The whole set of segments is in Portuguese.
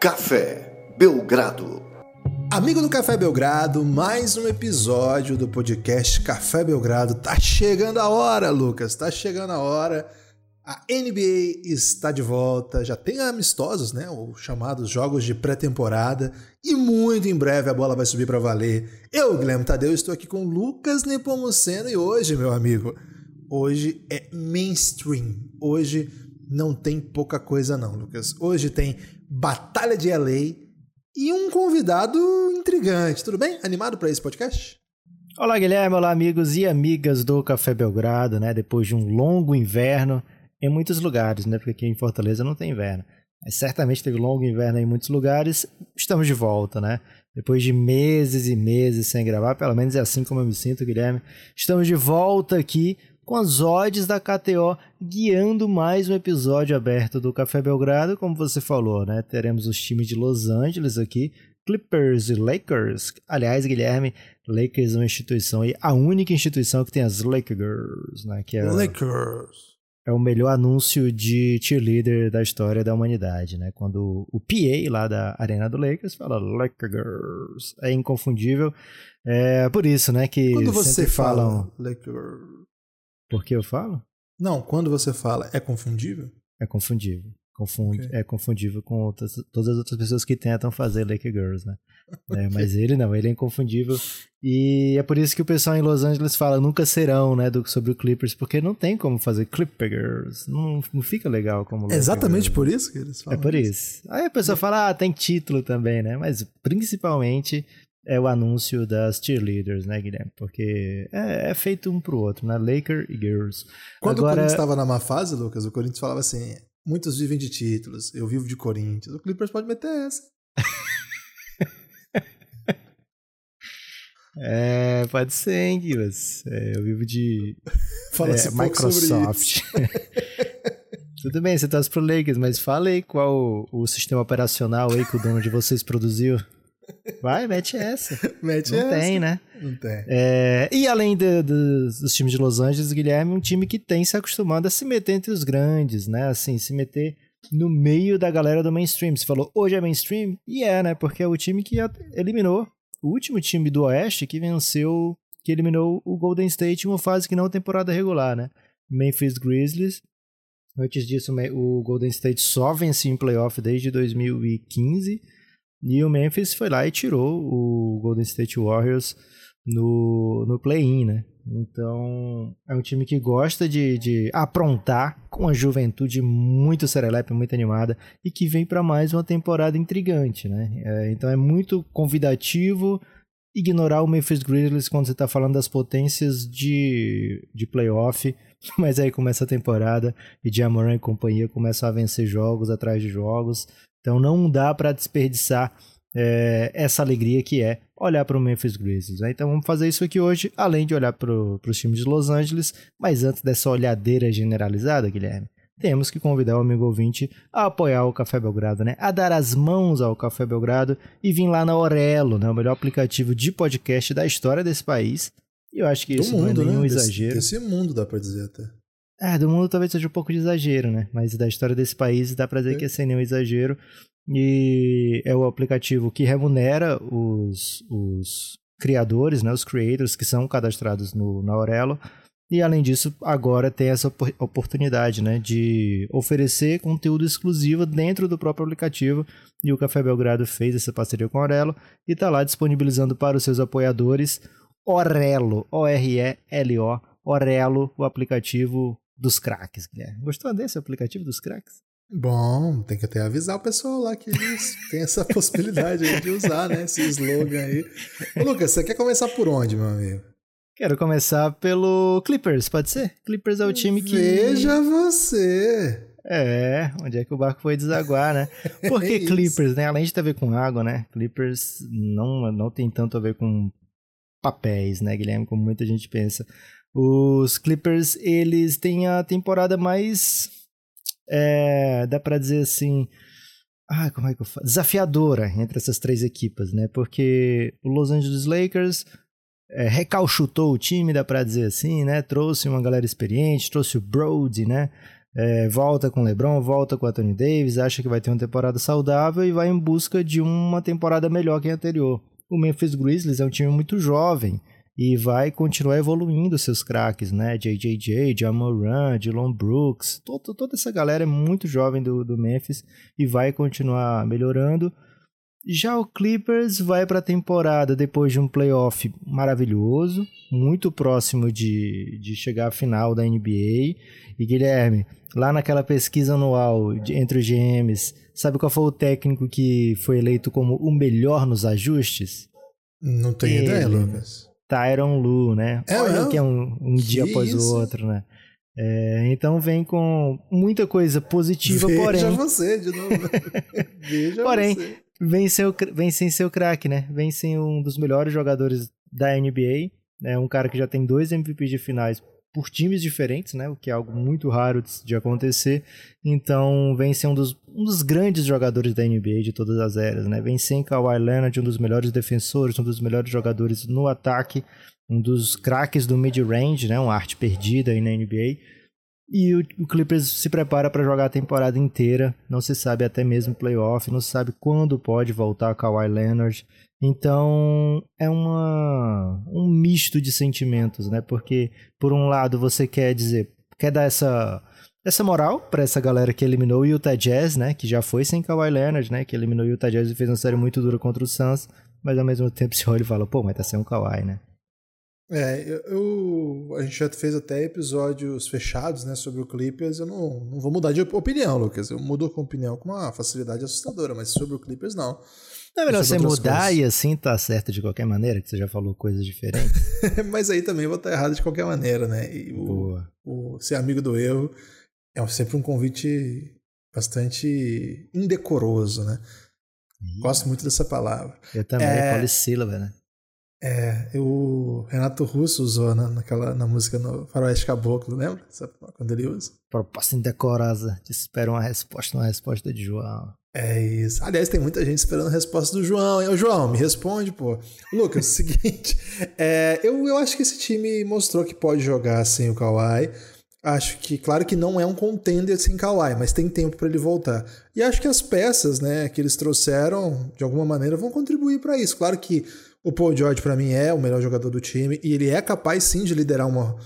Café Belgrado. Amigo do Café Belgrado, mais um episódio do podcast Café Belgrado. Tá chegando a hora, Lucas, tá chegando a hora. A NBA está de volta, já tem amistosos, né? Os chamados jogos de pré-temporada. E muito em breve a bola vai subir para valer. Eu, Guilherme Tadeu, estou aqui com Lucas Nepomuceno e hoje, meu amigo, hoje é mainstream. Hoje não tem pouca coisa não, Lucas. Hoje tem Batalha de LA e um convidado intrigante. Tudo bem? Animado para esse podcast? Olá, Guilherme. Olá, amigos e amigas do Café Belgrado, né? Depois de um longo inverno em muitos lugares, né? Porque aqui em Fortaleza não tem inverno. Mas certamente teve longo inverno em muitos lugares. Estamos de volta, né? Depois de meses e meses sem gravar, pelo menos é assim como eu me sinto, Guilherme. Estamos de volta aqui com as odds da KTO guiando mais um episódio aberto do Café Belgrado, como você falou, né? Teremos os times de Los Angeles aqui, Clippers e Lakers. Aliás, Guilherme, Lakers é uma instituição e a única instituição que tem as Lakers, né? Que é, Lakers. É o melhor anúncio de cheerleader da história da humanidade, né? Quando o PA lá da Arena do Lakers fala Lakers, é inconfundível. É por isso, né, que Quando você sempre fala falam... Lakers. Por que eu falo? Não, quando você fala é confundível? É confundível. Confunde, Ok. É confundível com outras, todas as outras pessoas que tentam fazer Lake Girls, né? É, mas ele não, ele é inconfundível. E é por isso que o pessoal em Los Angeles fala nunca serão, né, do, sobre o Clippers, porque não tem como fazer Clipper Girls. Não, não fica legal como É exatamente Girls. por isso que eles É falam. por isso. Aí a pessoa fala, ah, tem título também, né? Mas principalmente é o anúncio das cheerleaders, né, Guilherme? Porque é, é feito um pro outro, né? Laker e Girls. Quando o Agora, Corinthians estava na má fase, Lucas, o Corinthians falava assim: muitos vivem de títulos, eu vivo de Corinthians. O Clippers pode meter essa. É, pode ser, hein, Guilherme? É, eu vivo de Fala-se é, isso. Microsoft. Tudo bem, você torce pro Lakers, mas fala aí qual o, o sistema operacional aí que o dono de vocês produziu. Vai, mete essa. Mete Não essa. tem, né? Não tem. É, e além de- dos- dos times de Los Angeles, Guilherme, um time que tem se acostumado a se meter entre os grandes, né? Assim, se meter no meio da galera do mainstream. Você falou, hoje é mainstream? E é, né? Porque é o time que eliminou o último time do Oeste que venceu, que eliminou o Golden State em uma fase que não é temporada regular, né? Memphis Grizzlies. Antes disso, o Golden State só vencia em playoff desde 2015. E o Memphis foi lá e tirou o Golden State Warriors no, no play-in, né? Então, é um time que gosta de, de aprontar com a juventude muito serelepe, muito animada e que vem para mais uma temporada intrigante, né? É, então, é muito convidativo ignorar o Memphis Grizzlies quando você está falando das potências de, de playoff, mas aí começa a temporada e Jamoran e companhia começam a vencer jogos atrás de jogos. Então, não dá para desperdiçar é, essa alegria que é olhar para o Memphis Grizzlies. né? Então vamos fazer isso aqui hoje, além de olhar para os times de Los Angeles, mas antes dessa olhadeira generalizada, Guilherme, temos que convidar o amigo ouvinte a apoiar o Café Belgrado, né? A dar as mãos ao Café Belgrado e vir lá na Orelo, né? O melhor aplicativo de podcast da história desse país. E eu acho que Do isso não é mundo, nenhum né? Desse- exagero. Desse, mundo, dá pra dizer até. É, do mundo talvez seja um pouco de exagero, né? Mas da história desse país dá pra dizer É. que é sem nenhum exagero. E é o aplicativo que remunera os, os criadores, né? Os creators que são cadastrados no, na Aurelo. E além disso, agora tem essa opor- oportunidade, né? De oferecer conteúdo exclusivo dentro do próprio aplicativo. E o Café Belgrado fez essa parceria com a Aurelo e tá lá disponibilizando para os seus apoiadores Orelo, O-R-E-L-O, Orelo, o aplicativo dos craques, Guilherme. Gostou desse aplicativo dos craques? Bom, tem que até avisar o pessoal lá que eles têm essa possibilidade aí de usar, né? Esse slogan aí. Ô, Lucas, você quer começar por onde, meu amigo? Quero começar pelo Clippers, pode ser? Clippers é o time que. Veja você! É, onde é que o barco foi desaguar, né? Por É. Clippers, né? Além de ter a ver com água, né? Clippers não, não tem tanto a ver com papéis, né, Guilherme? Como muita gente pensa. Os Clippers, eles têm a temporada mais. é, dá pra dizer assim. Ah, como é que eu falo? Desafiadora entre essas três equipas, né? Porque o Los Angeles Lakers é, recalchutou o time, dá pra dizer assim, né? Trouxe uma galera experiente, trouxe o Brody, né? É, volta com LeBron, volta com Anthony Davis, acha que vai ter uma temporada saudável e vai em busca de uma temporada melhor que a anterior. O Memphis Grizzlies é um time muito jovem e vai continuar evoluindo seus craques, né? JJJ, Jamoran, Dylan Brooks, todo, toda essa galera é muito jovem do, do Memphis e vai continuar melhorando. Já o Clippers vai para a temporada depois de um playoff maravilhoso, muito próximo de, de chegar à final da NBA. E Guilherme, lá naquela pesquisa anual de, entre os GMs, sabe qual foi o técnico que foi eleito como o melhor nos ajustes? Não tenho Ele, ideia, Lucas. Tyron Lu, né? É, Olha que é um, um dia após o outro, né? É, então vem com muita coisa positiva, Veja porém. Veja você de novo. Veja porém, você. Vem, seu, vem sem seu craque, né? Vem sem um dos melhores jogadores da NBA. É né? um cara que já tem dois MVPs de finais por times diferentes, né? O que é algo muito raro de acontecer. Então, vem ser um dos, um dos grandes jogadores da NBA de todas as eras, né? Vem sem Kawhi Leonard, um dos melhores defensores, um dos melhores jogadores no ataque, um dos craques do mid-range, né? Uma arte perdida aí na NBA. E o, o Clippers se prepara para jogar a temporada inteira. Não se sabe até mesmo playoff, não se sabe quando pode voltar Kawhi Leonard. Então é uma, um misto de sentimentos, né? Porque por um lado você quer dizer, quer dar essa essa moral para essa galera que eliminou o Utah Jazz, né? Que já foi sem Kawhi Leonard, né? Que eliminou o Utah Jazz e fez uma série muito dura contra o Suns. Mas ao mesmo tempo se olha e fala, pô, mas tá sem o Kawhi, né? É, eu, eu, a gente já fez até episódios fechados, né, sobre o Clippers. Eu não, não vou mudar de opinião, Lucas. Eu mudo a opinião com uma facilidade assustadora, mas sobre o Clippers não. Não é melhor você mudar coisas. e assim tá certo de qualquer maneira, que você já falou coisas diferentes. mas aí também vou estar errado de qualquer maneira, né? E o, Boa. o ser amigo do erro é sempre um convite bastante indecoroso, né? Gosto muito dessa palavra. Eu também, é... polissílaba, né? É, o Renato Russo usou na, naquela, na música no Faroeste Caboclo, lembra? Sabe quando ele usa? Proposta indecorosa. Te espero uma resposta, uma resposta de João. É isso. Aliás, tem muita gente esperando a resposta do João. Hein? Ô, João, me responde, pô. Lucas, seguinte. É, eu, eu acho que esse time mostrou que pode jogar sem o Kawhi. Acho que, claro que não é um contender sem Kawhi, mas tem tempo para ele voltar. E acho que as peças né, que eles trouxeram, de alguma maneira, vão contribuir para isso. Claro que o Paul George, para mim, é o melhor jogador do time e ele é capaz sim de liderar uma,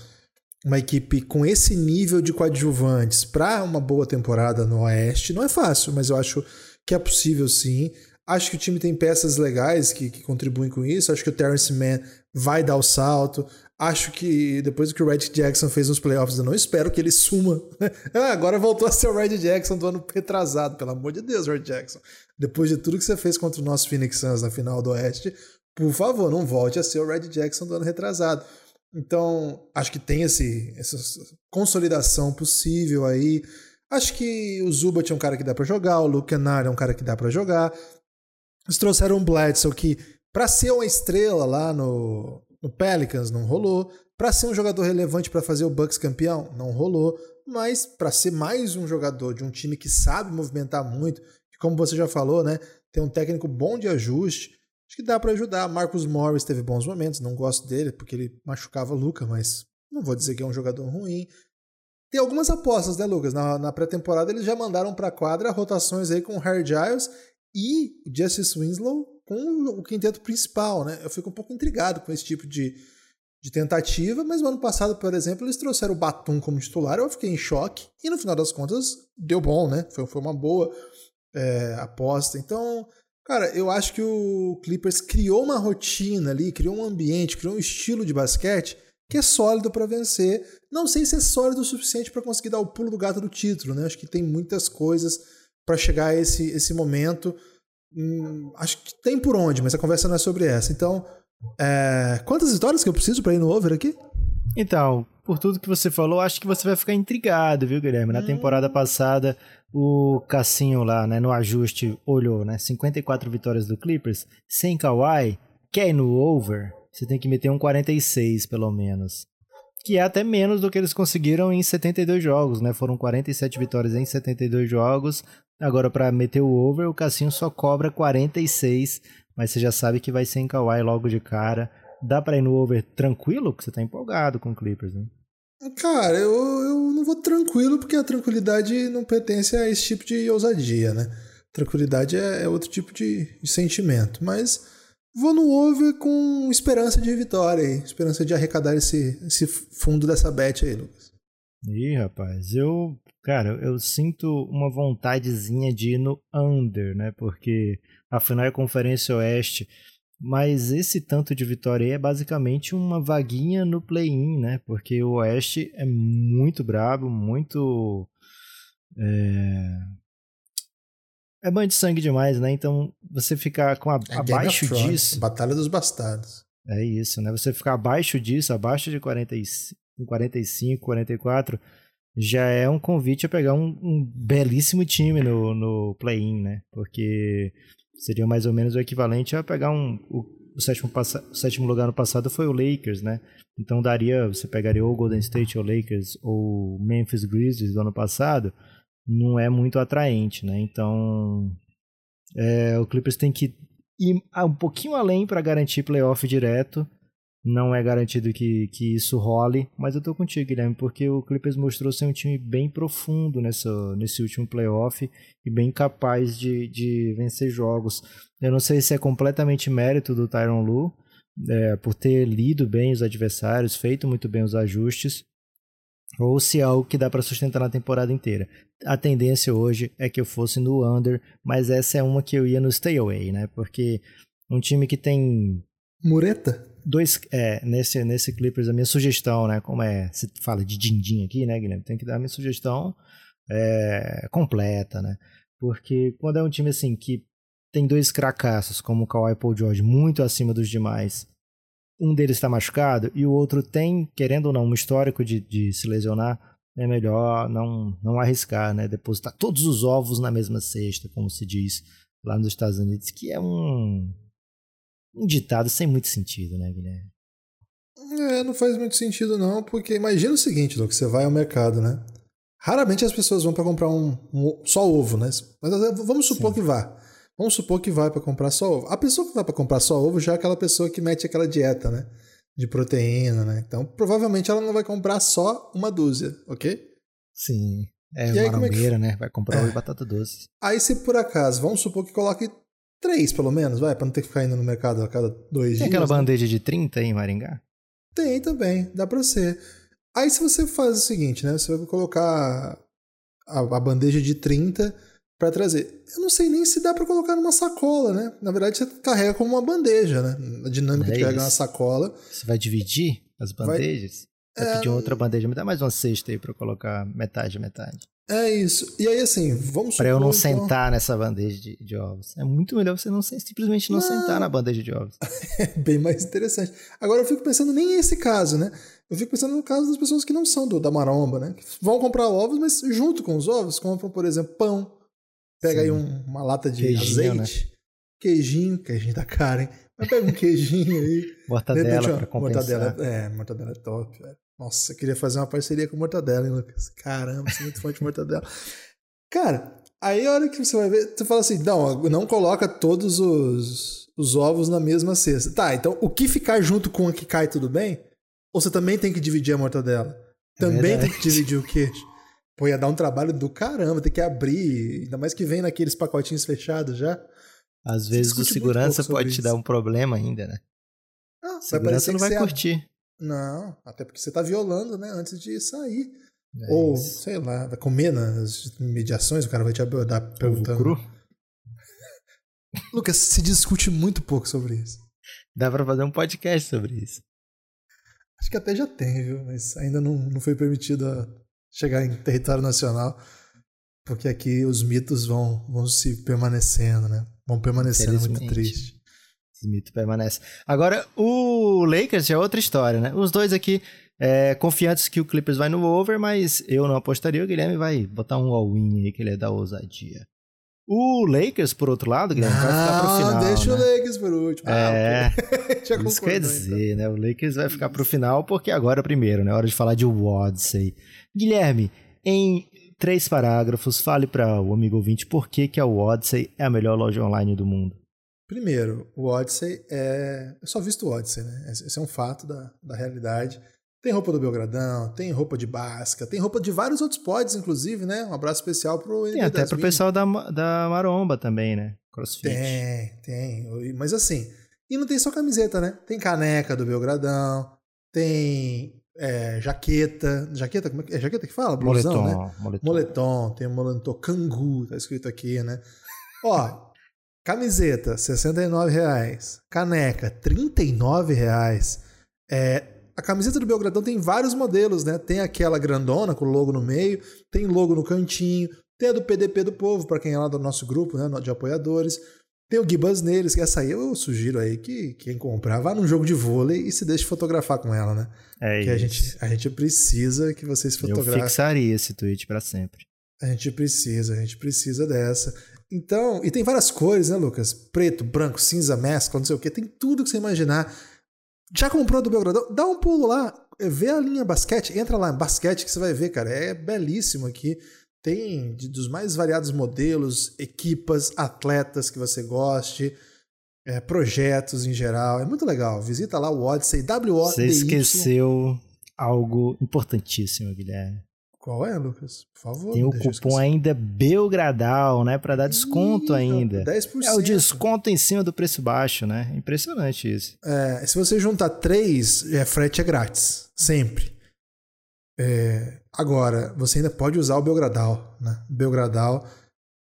uma equipe com esse nível de coadjuvantes para uma boa temporada no Oeste. Não é fácil, mas eu acho que é possível sim. Acho que o time tem peças legais que, que contribuem com isso. Acho que o Terrence Mann vai dar o salto. Acho que depois do que o Red Jackson fez nos playoffs, eu não espero que ele suma. ah, agora voltou a ser o Red Jackson do ano retrasado, pelo amor de Deus, Red Jackson. Depois de tudo que você fez contra o nosso Phoenix Suns na final do Oeste, por favor, não volte a ser o Red Jackson do ano retrasado. Então, acho que tem esse, essa consolidação possível aí. Acho que o Zubat é um cara que dá para jogar, o Luke Kennard é um cara que dá para jogar. Eles trouxeram um Bledsoe que, para ser uma estrela lá no, no Pelicans, não rolou. Para ser um jogador relevante para fazer o Bucks campeão, não rolou. Mas para ser mais um jogador de um time que sabe movimentar muito, que como você já falou, né, tem um técnico bom de ajuste, Acho que dá para ajudar. Marcos Morris teve bons momentos, não gosto dele porque ele machucava o Luca, mas não vou dizer que é um jogador ruim. Tem algumas apostas, né, Lucas? Na, na pré-temporada eles já mandaram para quadra rotações aí com o Harry Giles e o Justice Winslow com o quinteto principal, né? Eu fico um pouco intrigado com esse tipo de, de tentativa, mas no ano passado, por exemplo, eles trouxeram o Batum como titular, eu fiquei em choque e no final das contas deu bom, né? Foi, foi uma boa é, aposta. Então, Cara, eu acho que o Clippers criou uma rotina ali, criou um ambiente, criou um estilo de basquete que é sólido para vencer. Não sei se é sólido o suficiente para conseguir dar o pulo do gato do título, né? Acho que tem muitas coisas para chegar a esse, esse momento. Hum, acho que tem por onde, mas a conversa não é sobre essa. Então, é... quantas vitórias que eu preciso para ir no over aqui? Então, por tudo que você falou, acho que você vai ficar intrigado, viu, Guilherme? Na hum. temporada passada, o Cassinho lá, né, no ajuste, olhou, né? 54 vitórias do Clippers, sem Kawhi, quer ir no over, você tem que meter um 46, pelo menos. Que é até menos do que eles conseguiram em 72 jogos, né? Foram 47 vitórias em 72 jogos. Agora, para meter o over, o Cassinho só cobra 46, mas você já sabe que vai ser em Kawhi logo de cara. Dá pra ir no over tranquilo? Porque você tá empolgado com o Clippers, né? Cara, eu, eu não vou tranquilo porque a tranquilidade não pertence a esse tipo de ousadia, né? Tranquilidade é, é outro tipo de, de, sentimento. Mas vou no over com esperança de vitória aí, esperança de arrecadar esse, esse fundo dessa bet aí, Lucas. Ih, rapaz, eu, cara, eu sinto uma vontadezinha de ir no under, né? Porque afinal é Conferência Oeste. Mas esse tanto de vitória aí é basicamente uma vaguinha no play-in, né? Porque o Oeste é muito brabo, muito. É, é banho de sangue demais, né? Então você ficar com a, é abaixo disso. Batalha dos Bastardos. É isso, né? Você ficar abaixo disso, abaixo de 45, 45 44, já é um convite a pegar um, um belíssimo time no, no play-in, né? Porque Seria mais ou menos o equivalente a pegar um. O, o, sétimo, o sétimo lugar no passado foi o Lakers, né? Então daria. Você pegaria ou Golden State ou Lakers ou Memphis Grizzlies do ano passado. Não é muito atraente, né? Então. É, o Clippers tem que ir um pouquinho além para garantir playoff direto não é garantido que, que isso role, mas eu tô contigo, Guilherme, porque o Clippers mostrou ser um time bem profundo nessa, nesse último playoff e bem capaz de, de vencer jogos. Eu não sei se é completamente mérito do Tyron Lu, é, por ter lido bem os adversários, feito muito bem os ajustes, ou se é algo que dá para sustentar na temporada inteira. A tendência hoje é que eu fosse no under, mas essa é uma que eu ia no stay away, né? Porque um time que tem Mureta? Dois é, nesse nesse Clippers a minha sugestão, né, como é, se fala de din-din aqui, né, Guilherme, tem que dar a minha sugestão é, completa, né? Porque quando é um time assim que tem dois cracassos, como o Kawhi Paul George, muito acima dos demais, um deles está machucado e o outro tem, querendo ou não, um histórico de, de se lesionar, é melhor não, não arriscar, né? Depositar todos os ovos na mesma cesta, como se diz lá nos Estados Unidos, que é um um ditado sem muito sentido, né, Guilherme? É, não faz muito sentido não, porque imagina o seguinte, Luke, você vai ao mercado, né? Raramente as pessoas vão para comprar um, um, só ovo, né? Mas vamos supor Sim. que vá. Vamos supor que vai para comprar só ovo. A pessoa que vai para comprar só ovo já é aquela pessoa que mete aquela dieta, né? De proteína, né? Então, provavelmente ela não vai comprar só uma dúzia, ok? Sim. É e uma aí, é que... né? Vai comprar é. ovo e batata doce. Aí, se por acaso, vamos supor que coloque Três, pelo menos, vai, pra não ter que ficar indo no mercado a cada dois Tem dias. Tem aquela né? bandeja de 30 aí em Maringá? Tem também, dá pra ser. Aí se você faz o seguinte, né? Você vai colocar a, a bandeja de 30 para trazer. Eu não sei nem se dá para colocar numa sacola, né? Na verdade, você carrega como uma bandeja, né? A dinâmica é de pegar uma sacola. Você vai dividir as bandejas? Vai, vai é... pedir outra bandeja, me dá mais uma cesta aí para colocar metade, metade. É isso. E aí, assim, vamos Pra eu não então... sentar nessa bandeja de, de, ovos. É muito melhor você não simplesmente não, não. sentar na bandeja de ovos. é bem mais interessante. Agora eu fico pensando nem nesse caso, né? Eu fico pensando no caso das pessoas que não são do, da maromba, né? Que vão comprar ovos, mas junto com os ovos, compram, por exemplo, pão. Pega Sim. aí um, uma lata de queijinho, azeite. Né? Queijinho, queijinho da cara, hein? Mas pega um queijinho aí. mortadela pra compensar. Mortadela, é, mortadela é top, velho. Nossa, eu queria fazer uma parceria com Mortadela, hein, Lucas? Caramba, sou muito forte de Mortadela. Cara, aí a hora que você vai ver, você fala assim: não, não coloca todos os, os ovos na mesma cesta. Tá, então o que ficar junto com a que cai, tudo bem? Ou você também tem que dividir a mortadela? Também é tem que dividir o queijo. Pô, ia dar um trabalho do caramba, ter que abrir, ainda mais que vem naqueles pacotinhos fechados já. Às vezes o segurança pode te dar um problema ainda, né? Ah, segurança não vai curtir. Não, até porque você está violando, né? Antes de sair. É Ou, isso. sei lá, vai comer nas mediações, o cara vai te abordar perguntando. Cru? Lucas, se discute muito pouco sobre isso. Dá para fazer um podcast sobre isso. Acho que até já tem, viu? Mas ainda não, não foi permitido chegar em território nacional. Porque aqui os mitos vão, vão se permanecendo, né? Vão permanecendo muito triste. Smith permanece. Agora, o Lakers já é outra história, né? Os dois aqui é, confiantes que o Clippers vai no over, mas eu não apostaria. O Guilherme vai botar um all-in aí, que ele é da ousadia. O Lakers, por outro lado, Guilherme, vai ficar pro final. deixa né? o Lakers por último. É, ah, isso quer dizer, então. né? O Lakers vai ficar pro final, porque agora é primeiro, né? Hora de falar de Odyssey. Guilherme, em três parágrafos, fale para o amigo ouvinte por que, que a Odyssey é a melhor loja online do mundo. Primeiro, o Odyssey é. Eu só visto o Odyssey, né? Esse é um fato da, da realidade. Tem roupa do Belgradão, tem roupa de Basca, tem roupa de vários outros pods, inclusive, né? Um abraço especial pro Tem até pro pessoal da, da Maromba também, né? Crossfit. Tem, tem. Mas assim, e não tem só camiseta, né? Tem caneca do Belgradão, tem é, jaqueta. Jaqueta, como é, é jaqueta que fala? Blusão, moletom, né? Moletom. moletom. Tem o moletom cangu, tá escrito aqui, né? Ó, camiseta, R$ 69,00. Caneca, R$ 39,00. É, a camiseta do Belgradão tem vários modelos, né? Tem aquela grandona com o logo no meio, tem logo no cantinho, tem a do PDP do Povo, para quem é lá do nosso grupo, né, de apoiadores. Tem o Gibas neles, que essa aí eu sugiro aí que quem comprar vá num jogo de vôlei e se deixe fotografar com ela, né? É que isso. a gente, a gente precisa que vocês fotografem. Eu fixaria esse tweet para sempre. A gente precisa, a gente precisa dessa. Então, e tem várias cores, né, Lucas? Preto, branco, cinza, mescla, não sei o que. Tem tudo que você imaginar. Já comprou do Belgradão? Dá um pulo lá, vê a linha basquete, entra lá em basquete que você vai ver, cara. É belíssimo aqui. Tem dos mais variados modelos, equipas, atletas que você goste, é, projetos em geral. É muito legal. Visita lá o Odyssey, w Você esqueceu algo importantíssimo, Guilherme. Qual é, Lucas? Por favor. Tem o cupom ainda Belgradal, né? Para dar desconto Ih, ainda. 10%. É o desconto em cima do preço baixo, né? Impressionante isso. É, se você juntar três, é, frete é grátis. Sempre. É, agora, você ainda pode usar o Belgradal, né? Belgradal,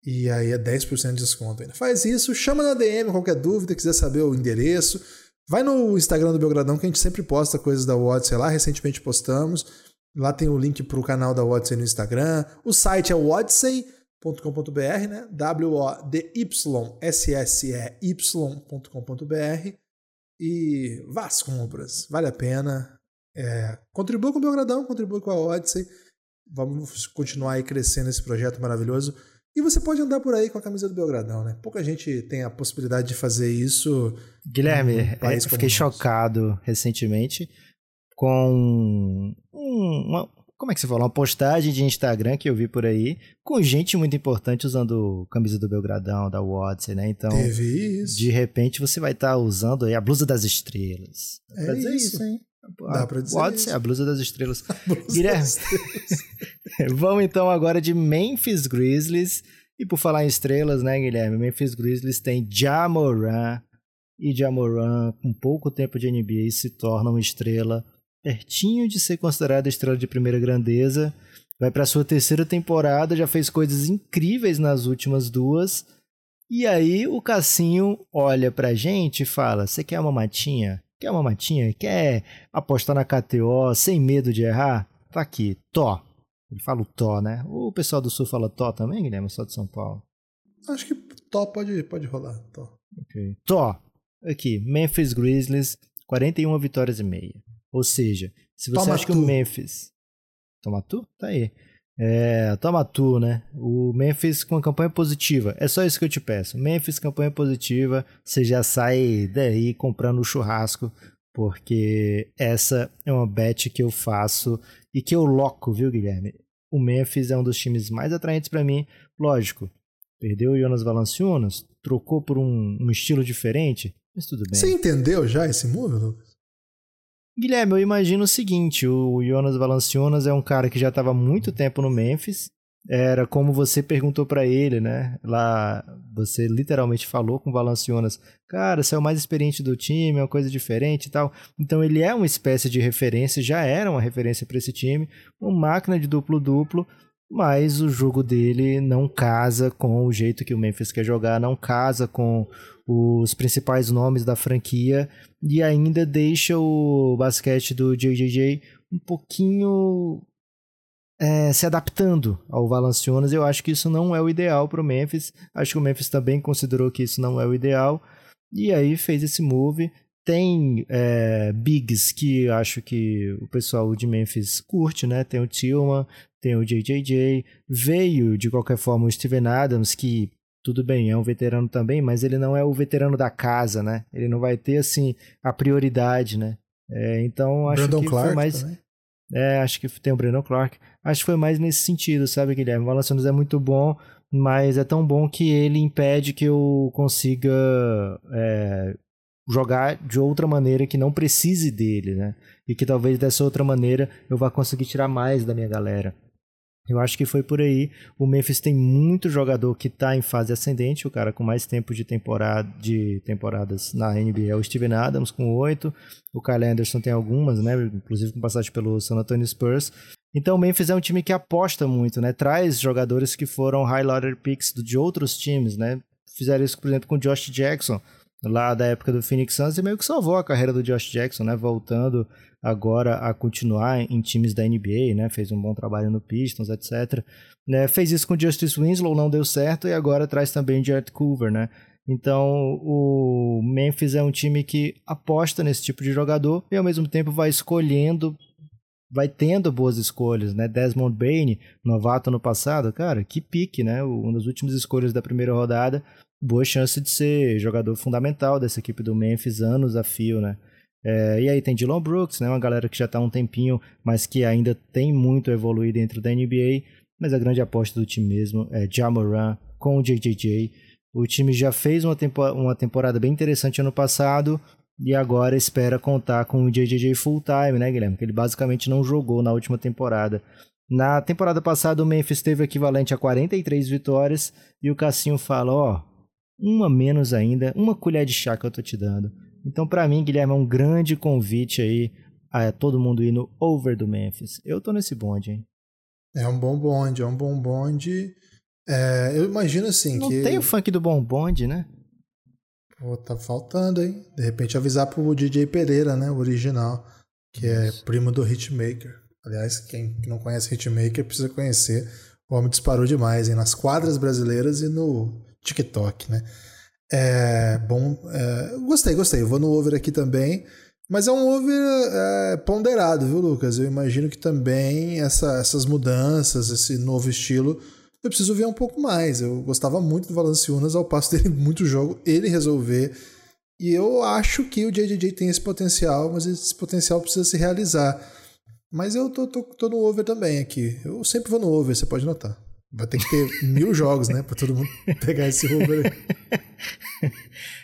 e aí é 10% de desconto ainda. Faz isso, chama na DM qualquer dúvida, quiser saber o endereço. Vai no Instagram do Belgradão, que a gente sempre posta coisas da Odyssey lá, recentemente postamos. Lá tem o link para o canal da Odyssey no Instagram. O site é odyssey.com.br, né? W-O-D-Y-S-S-E-Y.com.br. E vá às compras, vale a pena. É, contribua com o Belgradão, contribua com a Odyssey. Vamos continuar aí crescendo esse projeto maravilhoso. E você pode andar por aí com a camisa do Belgradão, né? Pouca gente tem a possibilidade de fazer isso. Guilherme, é, eu fiquei chocado recentemente com uma, como é que você fala? Uma postagem de Instagram que eu vi por aí, com gente muito importante usando camisa do Belgradão, da Odyssey, né? Então, Teve isso. de repente você vai estar tá usando aí a blusa das estrelas. É pra dizer isso, isso hein? Dá pra dizer Pode isso. ser, a blusa das estrelas. Blusa Guilherme, das estrelas. vamos então agora de Memphis Grizzlies. E por falar em estrelas, né, Guilherme? Memphis Grizzlies tem Jamoran. E Jamoran, com pouco tempo de NBA, se torna uma estrela pertinho de ser considerada estrela de primeira grandeza. Vai para sua terceira temporada, já fez coisas incríveis nas últimas duas. E aí o Cassinho olha pra gente e fala: Você quer uma matinha? Quer uma matinha? Quer apostar na KTO sem medo de errar? Tá aqui, Tó. Ele fala o Tó, né? O pessoal do Sul fala Tó também, Guilherme? Só de São Paulo. Acho que Tó pode, pode rolar. Tó. Ok. Tó. Aqui, Memphis Grizzlies, 41 vitórias e meia. Ou seja, se você Toma acha que tu. o Memphis. Toma tu? Tá aí. É, toma tu, né? O Memphis com uma campanha positiva. É só isso que eu te peço. Memphis, campanha positiva. Você já sai daí comprando o churrasco. Porque essa é uma bet que eu faço e que eu loco, viu, Guilherme? O Memphis é um dos times mais atraentes para mim. Lógico, perdeu o Jonas Valanciunas, trocou por um, um estilo diferente, mas tudo bem. Você entendeu já esse move, Lucas? Guilherme, eu imagino o seguinte: o Jonas Valanciunas é um cara que já estava muito tempo no Memphis. Era como você perguntou para ele, né? Lá, você literalmente falou com o Valanciunas: Cara, você é o mais experiente do time, é uma coisa diferente e tal. Então, ele é uma espécie de referência, já era uma referência para esse time, uma máquina de duplo-duplo. Mas o jogo dele não casa com o jeito que o Memphis quer jogar, não casa com os principais nomes da franquia e ainda deixa o basquete do JJJ um pouquinho é, se adaptando ao Valanciunas. Eu acho que isso não é o ideal para o Memphis. Acho que o Memphis também considerou que isso não é o ideal e aí fez esse move. Tem é, bigs que acho que o pessoal de Memphis curte, né? Tem o Tillman, tem o JJJ. Veio, de qualquer forma, o Steven Adams, que tudo bem, é um veterano também, mas ele não é o veterano da casa, né? Ele não vai ter, assim, a prioridade, né? É, então, acho Brandon que Clark foi mais... também. É, acho que tem o Brandon Clark. Acho que foi mais nesse sentido, sabe, Guilherme? O Valanciunas é muito bom, mas é tão bom que ele impede que eu consiga é, jogar de outra maneira que não precise dele, né? E que talvez dessa outra maneira eu vá conseguir tirar mais da minha galera. Eu acho que foi por aí. O Memphis tem muito jogador que está em fase ascendente, o cara com mais tempo de, temporada, de temporadas na NBA é o Steven Adams com oito, o Kyle Anderson tem algumas, né, inclusive com passagem pelo San Antonio Spurs. Então o Memphis é um time que aposta muito, né, traz jogadores que foram high lottery picks de outros times, né, fizeram isso, por exemplo, com o Josh Jackson, lá da época do Phoenix Suns e meio que salvou a carreira do Josh Jackson, né? Voltando agora a continuar em times da NBA, né? Fez um bom trabalho no Pistons, etc. Né? Fez isso com Justice Winslow, não deu certo e agora traz também o Jarrett Culver, né? Então, o Memphis é um time que aposta nesse tipo de jogador e ao mesmo tempo vai escolhendo vai tendo boas escolhas, né? Desmond Bain, novato no passado, cara, que pique, né? Uma das últimas escolhas da primeira rodada, boa chance de ser jogador fundamental dessa equipe do Memphis anos a fio, né? É, e aí tem Dylan Brooks, né? Uma galera que já está há um tempinho, mas que ainda tem muito evoluir dentro da NBA. Mas a grande aposta do time mesmo é Jamoran com o JJJ. O time já fez uma, tempo, uma temporada bem interessante ano passado e agora espera contar com o JJJ full time, né, Guilherme? Que ele basicamente não jogou na última temporada. Na temporada passada, o Memphis teve o equivalente a 43 vitórias e o Cassinho fala: ó, oh, uma menos ainda, uma colher de chá que eu tô te dando. Então, para mim, Guilherme, é um grande convite aí a todo mundo ir no over do Memphis. Eu tô nesse bonde, hein? É um bom bonde, é um bom bonde. É, eu imagino assim Não que. Não tem o funk do bom bonde, né? Pô, tá faltando, hein? De repente avisar pro DJ Pereira, né? O original, que é Isso. é primo do Hitmaker. Aliás, quem não conhece Hitmaker precisa conhecer. O homem disparou demais, hein? Nas quadras brasileiras e no TikTok, né? É, bom, é, gostei, gostei. Eu vou no over aqui também. Mas é um over é, ponderado, viu, Lucas? Eu imagino que também essa, essas mudanças, esse novo estilo, eu preciso ver um pouco mais. Eu gostava muito do Valanciunas, ao passo dele muito jogo, ele resolver. E eu acho que o JJJ tem esse potencial, mas esse potencial precisa se realizar. Mas eu tô, tô, tô no over também aqui. Eu sempre vou no over, você pode notar. Vai ter que ter mil jogos, né? Pra todo mundo pegar esse over.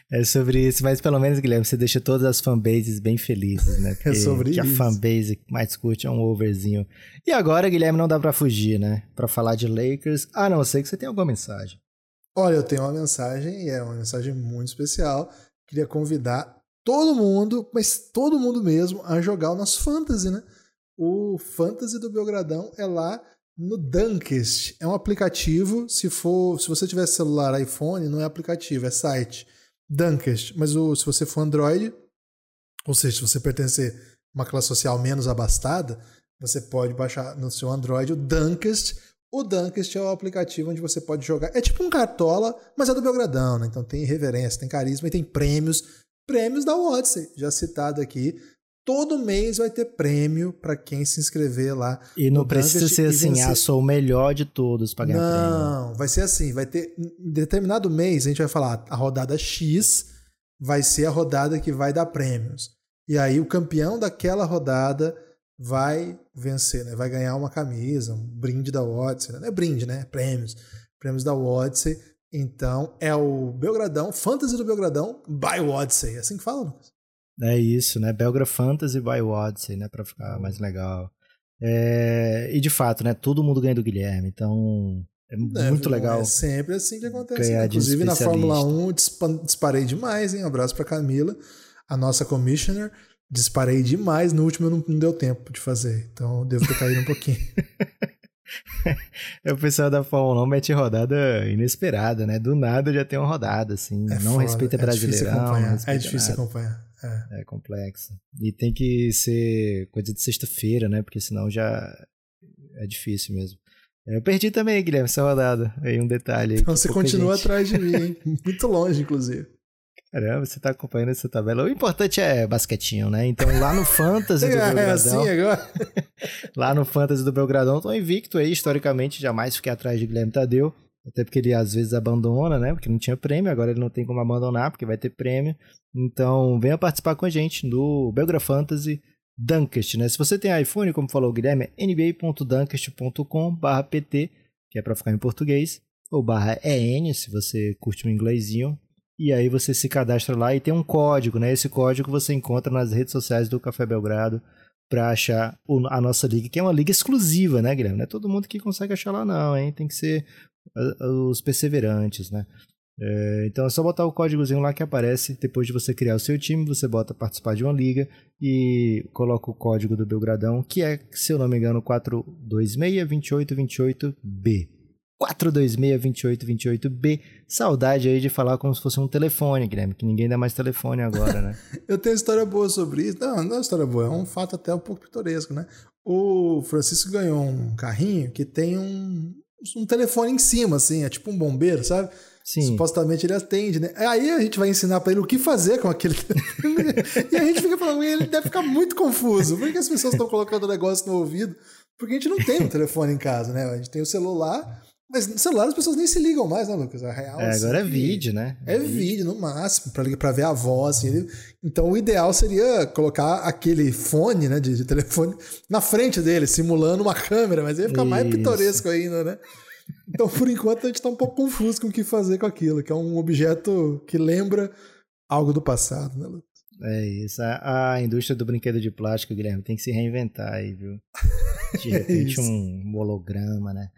É sobre isso, mas pelo menos, Guilherme, você deixa todas as fanbases bem felizes, né? Porque é sobre que isso. a fanbase mais curte é um overzinho. E agora, Guilherme, não dá para fugir, né? Para falar de Lakers, a não ser que você tenha alguma mensagem. Olha, eu tenho uma mensagem e é uma mensagem muito especial. Queria convidar todo mundo, mas todo mundo mesmo, a jogar o nosso Fantasy, né? O Fantasy do Belgradão é lá no Dunkest. É um aplicativo, se for, se você tiver celular iPhone, não é aplicativo, é site. Dunkest, mas o, se você for Android, ou seja, se você pertencer a uma classe social menos abastada, você pode baixar no seu Android o Dunkest. O Dunkest é o aplicativo onde você pode jogar. É tipo um cartola, mas é do Belgradão, né? Então tem reverência, tem carisma e tem prêmios. Prêmios da Odyssey, já citado aqui todo mês vai ter prêmio para quem se inscrever lá. E não precisa ser assim, ah, sou o melhor de todos para ganhar não, prêmio. Não, vai ser assim, vai ter em determinado mês a gente vai falar a rodada X vai ser a rodada que vai dar prêmios. E aí o campeão daquela rodada vai vencer, né? Vai ganhar uma camisa, um brinde da Odyssey, né? não é brinde, né? É prêmios, prêmios da Odyssey. Então é o Belgradão, Fantasy do Belgradão by Odyssey, é assim que fala, Lucas? É isso, né? Belgra Fantasy by Odyssey, né? Pra ficar mais legal. É... E de fato, né? Todo mundo ganha do Guilherme, então é, é muito legal. É sempre assim que acontece. Né? Inclusive na Fórmula 1 disparei demais, hein? Um abraço pra Camila, a nossa commissioner. Disparei demais, no último não, não deu tempo de fazer, então devo ter caído um pouquinho. É o pessoal da Fórmula 1 mete rodada inesperada, né? Do nada já tem uma rodada, assim. É não foda, respeita é brasileirão. Difícil acompanhar. é difícil nada. acompanhar. É. é complexo. E tem que ser coisa de sexta-feira, né? Porque senão já é difícil mesmo. Eu perdi também, Guilherme, essa rodada. Aí um detalhe. Então você continua gente... atrás de mim, hein? Muito longe, inclusive. Caramba, você tá acompanhando essa tabela. O importante é basquetinho, né? Então lá no Fantasy do Belgradão. É assim agora. lá no Fantasy do Belgradão, tô invicto aí, historicamente, jamais fiquei atrás de Guilherme Tadeu. Até porque ele às vezes abandona, né? Porque não tinha prêmio, agora ele não tem como abandonar, porque vai ter prêmio. Então, venha participar com a gente no Belgra Fantasy Dunkest, né? Se você tem iPhone, como falou o Guilherme, é nba.dunkest.com/pt, que é para ficar em português, ou barra EN, se você curte o inglesinho. e aí você se cadastra lá e tem um código, né? Esse código você encontra nas redes sociais do Café Belgrado para achar a nossa liga, que é uma liga exclusiva, né, Guilherme? Não é todo mundo que consegue achar lá não, hein? Tem que ser os perseverantes, né? É, então é só botar o códigozinho lá que aparece. Depois de você criar o seu time, você bota participar de uma liga e coloca o código do Belgradão, que é, se eu não me engano, 426-2828-B. 426-2828-B. Saudade aí de falar como se fosse um telefone, Guilherme, que ninguém dá mais telefone agora, né? eu tenho história boa sobre isso. Não, não é história boa, é um fato até um pouco pitoresco, né? O Francisco ganhou um carrinho que tem um, um telefone em cima, assim, é tipo um bombeiro, sabe? Sim. Supostamente ele atende, né? Aí a gente vai ensinar para ele o que fazer com aquele telefone. e a gente fica falando, ele deve ficar muito confuso. Por que as pessoas estão colocando o negócio no ouvido? Porque a gente não tem um telefone em casa, né? A gente tem o celular mas no celular as pessoas nem se ligam mais, né, Lucas? A real. É, assim, agora é vídeo, né? É, é vídeo. vídeo. no máximo, para ver a voz. Assim. Então o ideal seria colocar aquele fone, né, de, de, telefone, na frente dele, simulando uma câmera, mas ia ficar Isso. mais pitoresco ainda, né? Então, por enquanto, a gente tá um pouco confuso com o que fazer com aquilo, que é um objeto que lembra algo do passado, né, Lucas? É isso. A, a, indústria do brinquedo de plástico, Guilherme, tem que se reinventar aí, viu? De repente, é um holograma, né?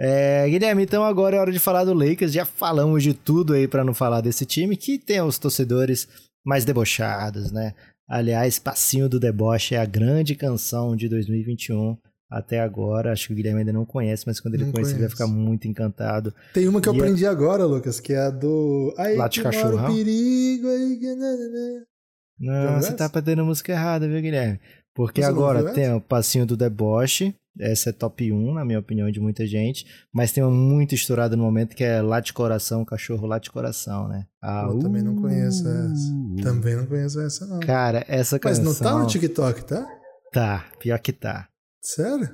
É, Guilherme, então agora é hora de falar do Lakers. Já falamos de tudo aí para não falar desse time que tem os torcedores mais debochados, né? Aliás, Passinho do Deboche é a grande canção de 2021 até agora. Acho que o Guilherme ainda não conhece, mas quando ele não conhecer, ele vai ficar muito encantado. Tem uma que eu e aprendi agora, Lucas, que é a do. Aí Late Cachorro. perigo, aí... Não, você tá perdendo a música errada, viu, Guilherme? Porque você agora tem o Passinho do Deboche, essa é top 1, na minha opinião, de muita gente. Mas tem uma muito estourada no momento que é Late Coração, Cachorro Late Coração, né? Ah, Eu também não conheço essa. Também não conheço essa, não. Cara, essa canção... Mas não tá no TikTok, tá? Tá, pior que tá. Sério?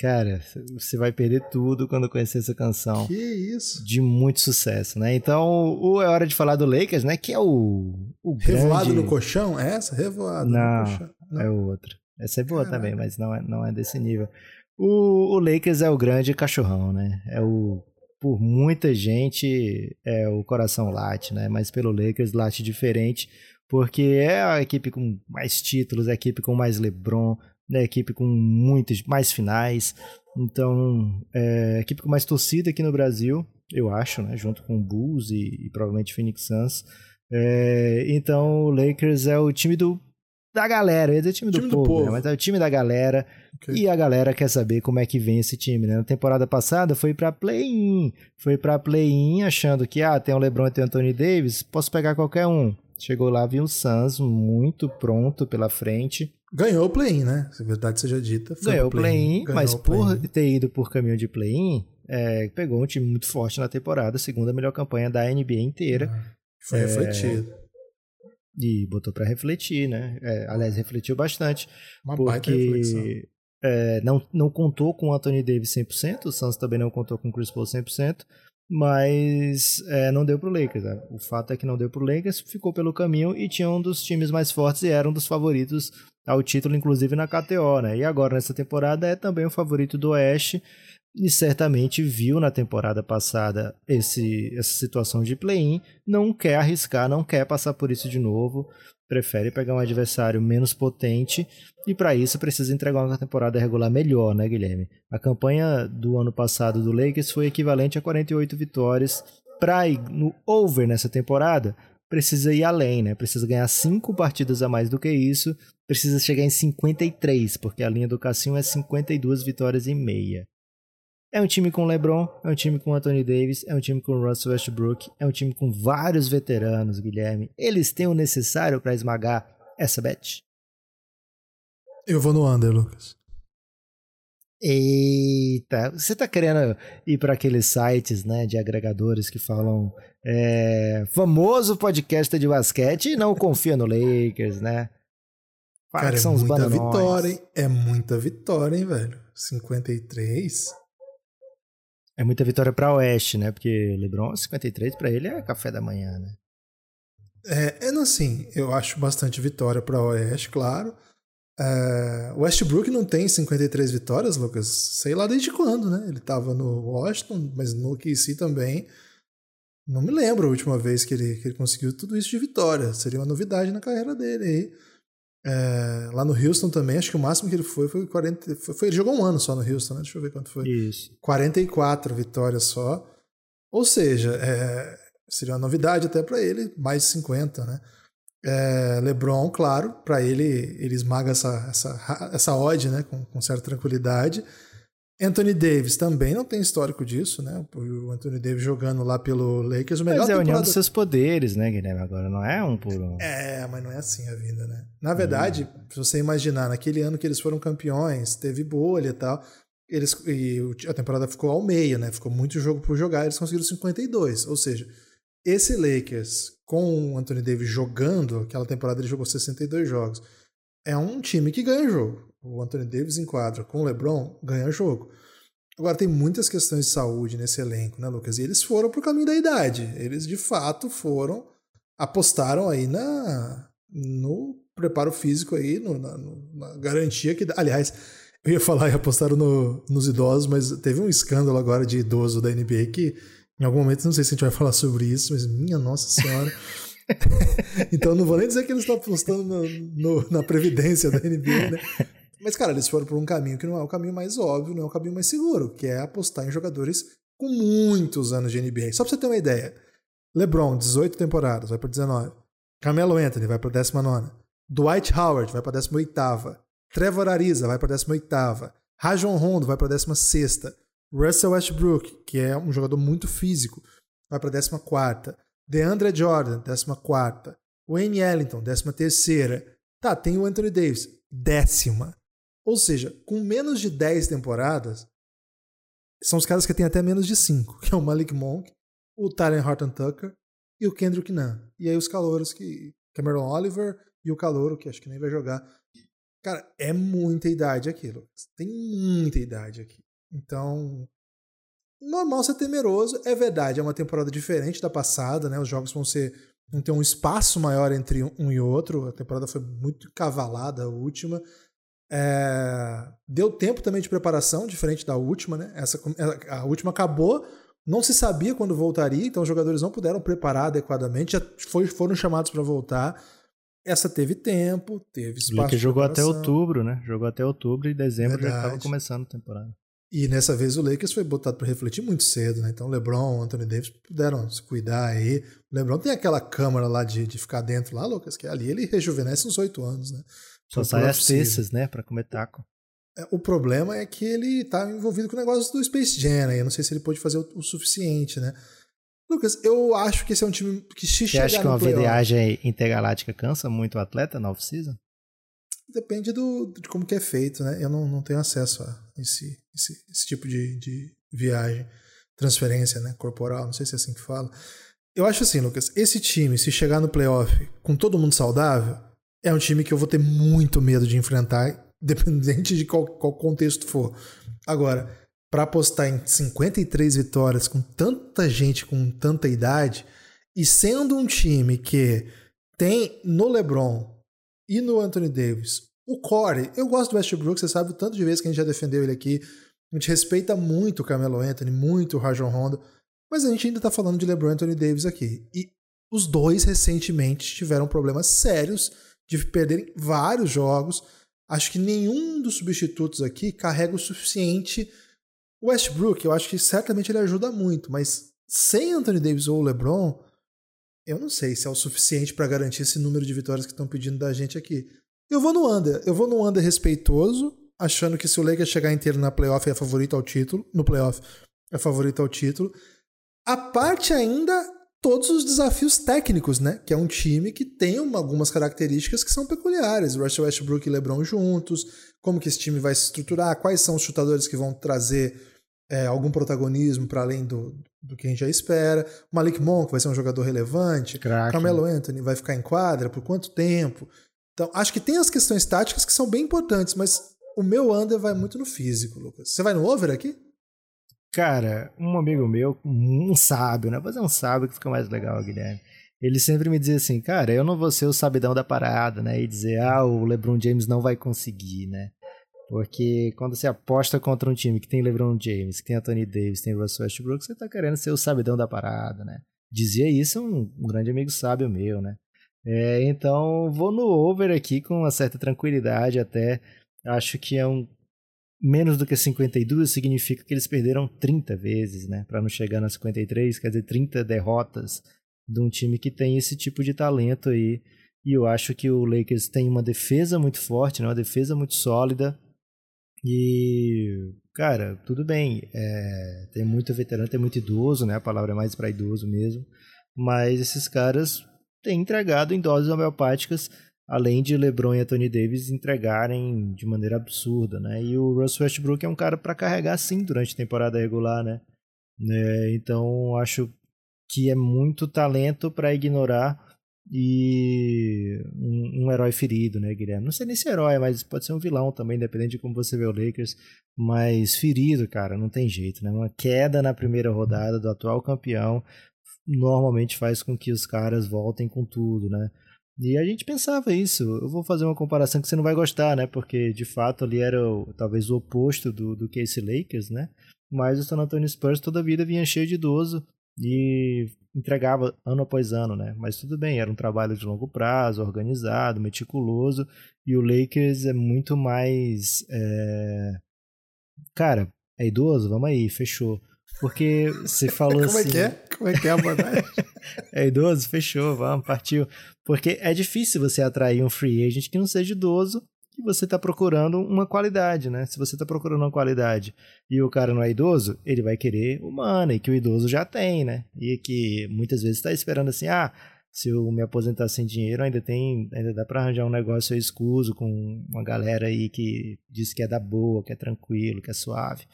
Cara, você vai perder tudo quando conhecer essa canção. Que isso? De muito sucesso, né? Então, o, é hora de falar do Lakers, né? Que é o. o Revoado grande... no colchão? É essa? Revoado não, no colchão. Não, é outra. Essa é boa Caraca. também, mas não é, não é desse nível. O, o Lakers é o grande cachorrão, né? É o por muita gente é o coração late, né? Mas pelo Lakers late diferente, porque é a equipe com mais títulos, é a equipe com mais LeBron, é a equipe com muitos mais finais. Então, é a equipe com mais torcida aqui no Brasil, eu acho, né? Junto com o Bulls e, e provavelmente Phoenix Suns. É, então, o Lakers é o time do da galera, eu ia dizer time, time do, do, povo, Né? mas é o time da galera. Okay. E a galera quer saber como é que vem esse time, né? Na temporada passada foi para play-in, foi para play-in achando que ah, tem o LeBron e tem o Anthony Davis, posso pegar qualquer um. Chegou lá, viu o Suns muito pronto pela frente. Ganhou o play-in, né? Se a verdade seja dita. Ganhou o play-in, play mas play por ter ido por caminho de play-in, é, pegou um time muito forte na temporada, segunda melhor campanha da NBA inteira. Ah, foi é, refletido. E botou para refletir, né? É, aliás, refletiu bastante. Uma porque é, não, não contou com o Anthony Davis 100%, o Suns também não contou com o Chris Paul 100%, mas é, não deu pro Lakers. Né? O fato é que não deu pro Lakers, ficou pelo caminho e tinha um dos times mais fortes e era um dos favoritos ao título, inclusive na KTO, né? E agora nessa temporada é também o favorito do Oeste e certamente viu na temporada passada esse, essa situação de play-in, não quer arriscar, não quer passar por isso de novo, prefere pegar um adversário menos potente e para isso precisa entregar uma temporada regular melhor, né, Guilherme? A campanha do ano passado do Lakers foi equivalente a 48 vitórias. Para ir no over nessa temporada, precisa ir além, né? Precisa ganhar cinco partidas a mais do que isso, precisa chegar em 53, porque a linha do Cassinho é 52 vitórias e meia. É um time com LeBron, é um time com Anthony Davis, é um time com Russell Westbrook, é um time com vários veteranos, Guilherme. Eles têm o necessário para esmagar essa bet? Eu vou no under, Lucas. Eita, você tá querendo ir para aqueles sites, né, de agregadores que falam é, famoso podcast de basquete e não confia no Lakers, né? Cara, é muita vitória, hein? É muita vitória, hein, velho? 53. É muita vitória para Oeste, né? Porque LeBron 53 para ele é café da manhã, né? É, assim, eu acho bastante vitória para Oeste, claro. É, Westbrook não tem 53 vitórias, Lucas. Sei lá desde quando, né? Ele tava no Washington, mas no OKC também. Não me lembro a última vez que ele, que ele conseguiu tudo isso de vitória. Seria uma novidade na carreira dele aí. É, lá no Houston também, acho que o máximo que ele foi foi 40. Foi, foi, ele jogou um ano só no Houston, né? Deixa eu ver quanto foi. Isso. 44 vitórias só. Ou seja, é, seria uma novidade até para ele, mais 50, né? É, LeBron, claro, para ele, ele esmaga essa, essa, essa odd né, com, com certa tranquilidade. Anthony Davis também não tem histórico disso, né? O Anthony Davis jogando lá pelo Lakers, o melhor Mas é a união dos seus poderes, né, Guilherme? Agora não é um por um. É, mas não é assim a vida, né? Na verdade, se você imaginar, naquele ano que eles foram campeões, teve bolha e tal, eles, e o- a temporada ficou ao meio, né? Ficou muito jogo por jogar, eles conseguiram 52. Ou seja, esse Lakers com o Anthony Davis jogando, aquela temporada ele jogou 62 jogos, é um time que ganha jogo. O Anthony Davis enquadra com o LeBron, ganha jogo. Agora tem muitas questões de saúde nesse elenco, né, Lucas? E eles foram pro caminho da idade. Eles de fato foram, apostaram aí na no preparo físico aí, no- na, na garantia que. Aliás, eu ia falar e apostaram no- nos idosos, mas teve um escândalo agora de idoso da NBA que em algum momento, não sei se a gente vai falar sobre isso, mas minha nossa senhora. então não vou nem dizer que eles estão apostando no- no- na previdência da NBA, né? Mas, cara, eles foram por um caminho que não é o caminho mais óbvio, não é o caminho mais seguro, que é apostar em jogadores com muitos anos de NBA. Só pra você ter uma ideia. LeBron, 18 temporadas, vai pra 19. Carmelo Anthony vai pra 19. Dwight Howard vai pra 18. Trevor Ariza vai pra 18. Rajon Rondo vai pra 16. Russell Westbrook, que é um jogador muito físico, vai pra 14. DeAndre Jordan, 14. Wayne Ellington, 13. Tá, tem o Anthony Davis, décima. Ou seja, com menos de 10 temporadas, são os caras que têm até menos de 5, que é o Malik Monk, o Tyler Horton Tucker e o Kendrick Nunn. E aí os calouros que. Cameron Oliver e o calouro, que acho que nem vai jogar. Cara, é muita idade aquilo. Tem muita idade aqui. Então. Normal ser temeroso, é verdade, é uma temporada diferente da passada, né? Os jogos vão ser. vão ter um espaço maior entre um e outro. A temporada foi muito cavalada, a última. É, deu tempo também de preparação, diferente da última, né? Essa, a última acabou, não se sabia quando voltaria, então os jogadores não puderam preparar adequadamente, já foi, foram chamados para voltar. Essa teve tempo, teve espaço. De jogou até outubro, né? Jogou até outubro e dezembro já Verdade. estava começando a temporada. E nessa vez o Lakers foi botado para refletir muito cedo, né? Então LeBron, Anthony Davis puderam se cuidar aí. O LeBron tem aquela câmara lá de, de ficar dentro lá, Lucas, que ali ele rejuvenesce uns oito anos, né? Só sai off-season. terças, né? Pra comer taco. É, O problema é que ele tá envolvido com o negócio do Space Jam, né? Eu não sei se ele pode fazer o, o suficiente, né? Lucas, eu acho que esse é um time que se Você chegar acha que uma viagem intergaláctica cansa muito o atleta na off-season? depende do, de como que é feito, né? Eu não, não tenho acesso a esse, esse, esse tipo de, de viagem, transferência, né? Corporal, não sei se é assim que fala. Eu acho assim, Lucas, esse time, se chegar no playoff com todo mundo saudável, é um time que eu vou ter muito medo de enfrentar, dependente de qual, qual contexto for. Agora, para apostar em 53 vitórias com tanta gente com tanta idade, e sendo um time que tem no LeBron e no Anthony Davis o core, eu gosto do Westbrook, você sabe o tanto de vezes que a gente já defendeu ele aqui. A gente respeita muito o Carmelo Anthony, muito o Rajon Rondo, mas a gente ainda tá falando de LeBron e Anthony Davis aqui. E os dois recentemente tiveram problemas sérios de perderem vários jogos. Acho que nenhum dos substitutos aqui carrega o suficiente. O Westbrook, eu acho que certamente ele ajuda muito, mas sem Anthony Davis ou LeBron, eu não sei se é o suficiente para garantir esse número de vitórias que estão pedindo da gente aqui. Eu vou no under. Eu vou no under respeitoso, achando que se o Lakers chegar inteiro na playoff é favorito ao título, no playoff é favorito ao título. A parte ainda todos os desafios técnicos, né? Que é um time que tem uma, algumas características que são peculiares. Russell Westbrook e LeBron juntos, como que esse time vai se estruturar, quais são os chutadores que vão trazer é, algum protagonismo para além do, do que a gente já espera. O Malik Monk vai ser um jogador relevante. Craque. Carmelo Anthony vai ficar em quadra por quanto tempo? Então, acho que tem as questões táticas que são bem importantes, mas o meu under vai muito no físico, Lucas. Você vai no over aqui? Cara, um amigo meu, um sábio, né? Fazer um sábio que fica mais legal, Guilherme. Ele sempre me dizia assim, cara, eu não vou ser o sabidão da parada, né? E dizer, ah, o LeBron James não vai conseguir, né? Porque quando você aposta contra um time que tem LeBron James, que tem Anthony Davis, tem Russell Westbrook, você tá querendo ser o sabidão da parada, né? Dizia isso um, um grande amigo sábio meu, né? É, então, vou no over aqui com uma certa tranquilidade até. Acho que é um menos do que 52 significa que eles perderam 30 vezes, né? Para não chegar nas 53, quer dizer, 30 derrotas de um time que tem esse tipo de talento aí. E eu acho que o Lakers tem uma defesa muito forte, né? uma defesa muito sólida. E, cara, tudo bem. É, tem muito veterano, tem muito idoso, né? A palavra é mais para idoso mesmo. Mas esses caras têm entregado em doses homeopáticas, além de LeBron e Anthony Davis entregarem de maneira absurda, né? E o Russ Westbrook é um cara para carregar sim durante a temporada regular, né? É, então acho que é muito talento para ignorar e um, um, herói ferido, né, Guilherme? Não sei nem se é herói, mas pode ser um vilão também, dependendo de como você vê o Lakers. Mas ferido, cara, não tem jeito, né? Uma queda na primeira rodada do atual campeão normalmente faz com que os caras voltem com tudo, né? E a gente pensava isso. Eu vou fazer uma comparação que você não vai gostar, né? Porque de fato ali era o, talvez o oposto do, do Casey Lakers, né? Mas o San Antonio Spurs toda a vida vinha cheio de idoso e entregava ano após ano, né? Mas tudo bem, era um trabalho de longo prazo, organizado, meticuloso, e o Lakers é muito mais. É... Cara, é idoso? Vamos aí, fechou. Porque você falou Como assim. Como é que é? Como é que é a abordagem? é idoso? Fechou, vamos, partiu. Porque é difícil você atrair um free agent que não seja idoso e você está procurando uma qualidade, né? Se você está procurando uma qualidade e o cara não é idoso, ele vai querer o money que o idoso já tem, né? E que muitas vezes está esperando assim, ah, se eu me aposentar sem dinheiro, ainda tem, ainda dá para arranjar um negócio escuso com uma galera aí que diz que é da boa, que é tranquilo, que é suave.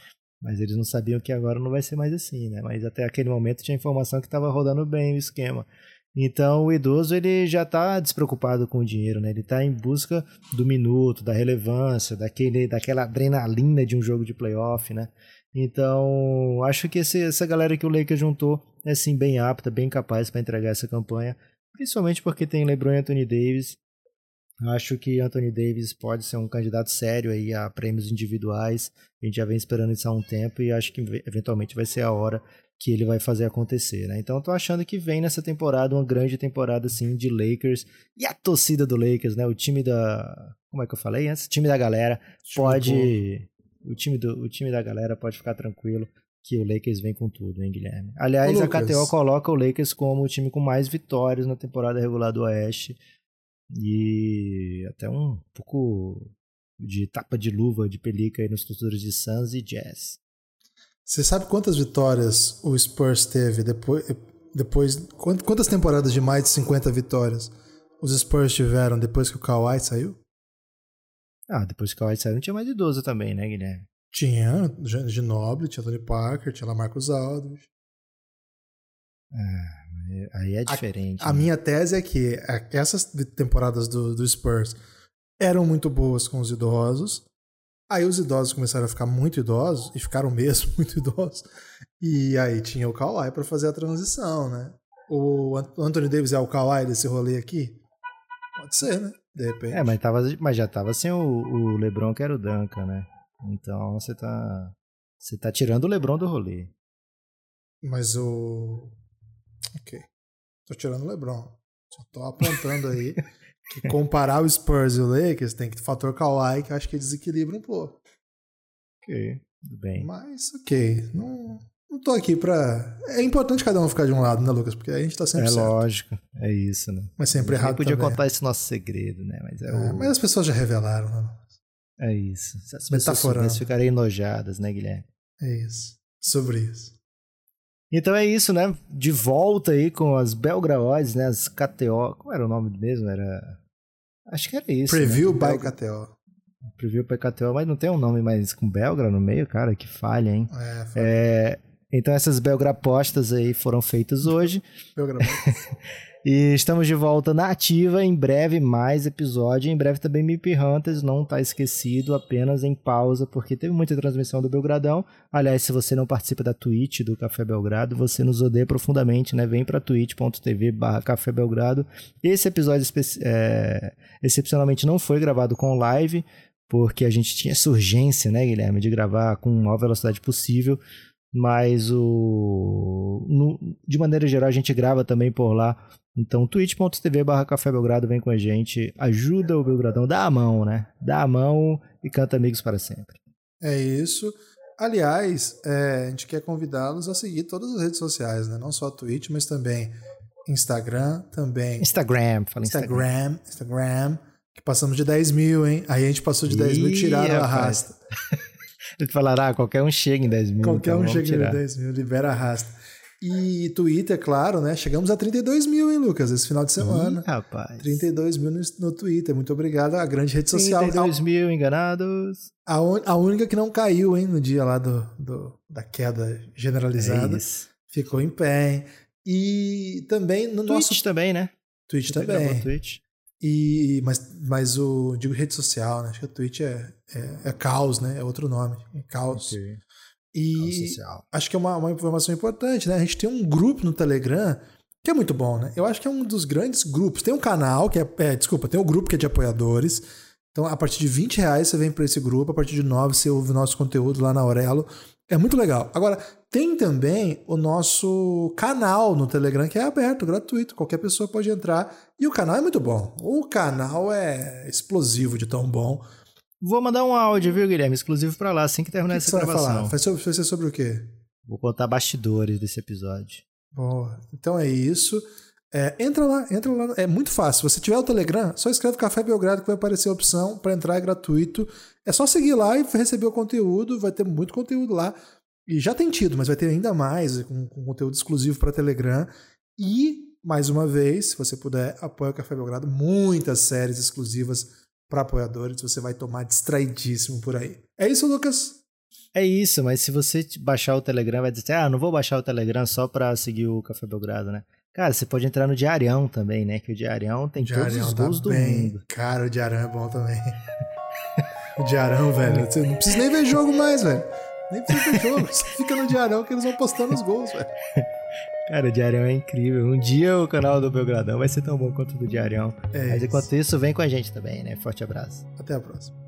Mas eles não sabiam que agora não vai ser mais assim, né? Mas até aquele momento tinha informação que estava rodando bem o esquema. Então o idoso ele já está despreocupado com o dinheiro, né? Ele está em busca do minuto, da relevância, daquele, daquela adrenalina de um jogo de playoff, né? Então acho que esse, essa galera que o Lakers juntou é sim bem apta, bem capaz para entregar essa campanha, principalmente porque tem LeBron e Anthony Davis. Acho que Anthony Davis pode ser um candidato sério aí a prêmios individuais. A gente já vem esperando isso há um tempo e acho que eventualmente vai ser a hora que ele vai fazer acontecer, né? Então eu tô achando que vem nessa temporada uma grande temporada assim de Lakers e a torcida do Lakers, né? O time da como é que eu falei antes? O time da galera pode o time do o time da galera pode ficar tranquilo que o Lakers vem com tudo, hein, Guilherme? Aliás, a KTO coloca o Lakers como o time com mais vitórias na temporada regular do Oeste e até um pouco de tapa de luva de pelica aí nos torcedores de Suns e Jazz. Você sabe quantas vitórias o Spurs teve depois, depois quantas temporadas de mais de 50 vitórias os Spurs tiveram depois que o Kawhi saiu? Ah, depois que o Kawhi saiu não tinha mais de 12 também, né, Guilherme? Tinha, Ginobili, tinha Tony Parker, tinha Lamarcus Aldridge. Ah, aí é diferente. A, a né? minha tese é que essas temporadas do, do Spurs eram muito boas com os idosos, Aí os idosos começaram a ficar muito idosos, e ficaram mesmo muito idosos. E aí tinha o Kawhi para fazer a transição, né? O Anthony Davis é o Kawhi desse rolê aqui? Pode ser, né? De repente. É, mas, tava, mas já tava sem o, o LeBron, que era o Duncan, né? Então você tá. Você tá tirando o LeBron do rolê. Mas o. Ok. Tô tirando o LeBron. Só tô apontando aí que comparar o Spurs e o Lakers tem que fator Kawhi que eu acho que desequilibra um pouco. Ok, tudo bem. Mas ok, não, não tô aqui pra. É importante cada um ficar de um lado, né, Lucas? Porque a gente tá sempre é certo. Lógico, é isso, né? Mas sempre errado. podia também. contar esse nosso segredo, né? Mas, é é, o... mas as pessoas já revelaram, né? É isso. Se as pessoas ficarem enojadas, né, Guilherme? É isso. Sobre isso. Então é isso, né? De volta aí com as Belgraodes, né? As KTO. Como era o nome mesmo? Era. Acho que era isso. Preview né? by. KTO. Preview by KTO, mas não tem um nome mais com Belgra no meio, cara? Que falha, hein? É, falha. é... Então essas Belgra apostas aí foram feitas hoje. Belgra E estamos de volta na ativa, em breve mais episódio, em breve também Mip Hunters, não está esquecido, apenas em pausa, porque teve muita transmissão do Belgradão. Aliás, se você não participa da Twitch do Café Belgrado, você nos odeia profundamente, né? Vem para twitch.tv barra Café Belgrado. Esse episódio é, excepcionalmente não foi gravado com live, porque a gente tinha essa urgência, né, Guilherme, de gravar com a maior velocidade possível. Mas o. no- de maneira geral, a gente grava também por lá. Então, twitch.tv barra Café Belgrado vem com a gente, ajuda o Belgradão, dá a mão, né? Dá a mão e canta amigos para sempre. É isso. Aliás, é, a gente quer convidá-los a seguir todas as redes sociais, né? Não só a Twitch, mas também Instagram, também Instagram, fala Instagram. Instagram, Instagram, que passamos de 10 mil, hein? Aí a gente passou de 10 mil e Ih, tiraram a arrasta. Ele falará, ah, qualquer um chega em 10 mil. Qualquer então um chega tirar. em 10 mil, libera a arrasta. E Twitter, claro, né? Chegamos a 32 mil, hein, Lucas, esse final de semana. Ih, rapaz. 32 mil no, no Twitter. Muito obrigado. A grande rede social. 32 mil enganados. A, un- a única que não caiu, hein, no dia lá do, do- da queda generalizada. É. Ficou em pé, hein? E também no Twitch nosso também, né? Twitch Você também. Twitch. E, mas, mas o digo rede social, né? Acho que o Twitch é, é, é caos, né? É outro nome. É caos. Ok. E social. acho que é uma, uma informação importante, né? A gente tem um grupo no Telegram que é muito bom, né? Eu acho que é um dos grandes grupos. Tem um canal que é, é, desculpa, tem um grupo que é de apoiadores. Então, a partir de 20 reais você vem para esse grupo, a partir de 9 você ouve o nosso conteúdo lá na Aurelo. É muito legal. Agora, tem também o nosso canal no Telegram que é aberto, gratuito. Qualquer pessoa pode entrar. E o canal é muito bom. O canal é explosivo de tão bom. Vou mandar um áudio, viu, Guilherme? Exclusivo pra lá, assim que terminar que, que essa você vai gravação. falar? Vai ser, vai ser sobre o quê? Vou contar bastidores desse episódio. Boa. Então é isso. É, entra lá, entra lá. É muito fácil. Se você tiver o Telegram, só escreve Café Belgrado que vai aparecer a opção para entrar, é gratuito. É só seguir lá e receber o conteúdo. Vai ter muito conteúdo lá. E já tem tido, mas vai ter ainda mais, com, com conteúdo exclusivo para Telegram. E, mais uma vez, se você puder, apoia o Café Belgrado. Muitas séries exclusivas para apoiadores. Você vai tomar distraidíssimo por aí. É isso, Lucas? É isso, mas se você baixar o Telegram, vai dizer, ah, não vou baixar o Telegram só pra seguir o Café Belgrado, né? Cara, você pode entrar no Diarião também, né? Que o Diarião tem todos Diarão os tá gols do bem. mundo. Cara, o Diarão é bom também. o Diarão, velho. Você não precisa nem ver jogo mais, velho. Nem precisa ver jogo. Você fica no Diarão que eles vão postando os gols, velho. Cara, o Diarião é incrível. Um dia o canal do Belgradão vai ser tão bom quanto o do Diarião. É mas isso. enquanto isso, vem com a gente também, né? Forte abraço. Até a próxima.